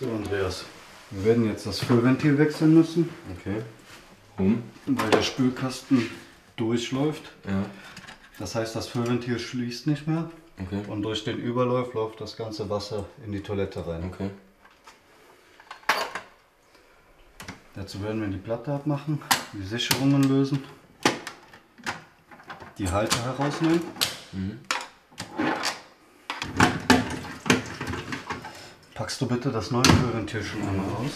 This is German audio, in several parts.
So, Andreas. Wir werden jetzt das Füllventil wechseln müssen, Okay. Warum? weil der Spülkasten durchläuft. Ja. Das heißt, das Füllventil schließt nicht mehr Okay. und durch den Überlauf läuft das ganze Wasser in die Toilette rein. Okay. Dazu werden wir die Platte abmachen, die Sicherungen lösen, die Halter herausnehmen. Packst du bitte das neue Füllventil schon einmal aus?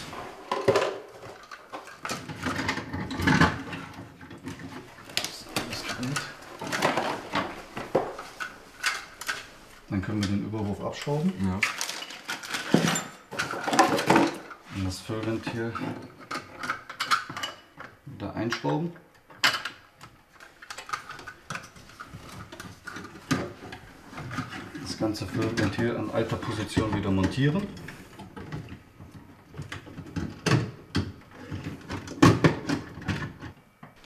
Dann können wir den Überwurf abschrauben Ja. und das Füllventil wieder einschrauben. Das ganze Füllventil an alter Position wieder montieren.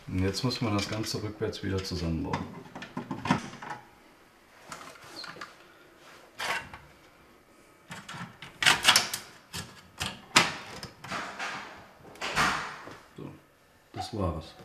Und jetzt muss man das Ganze rückwärts wieder zusammenbauen. So, das war's.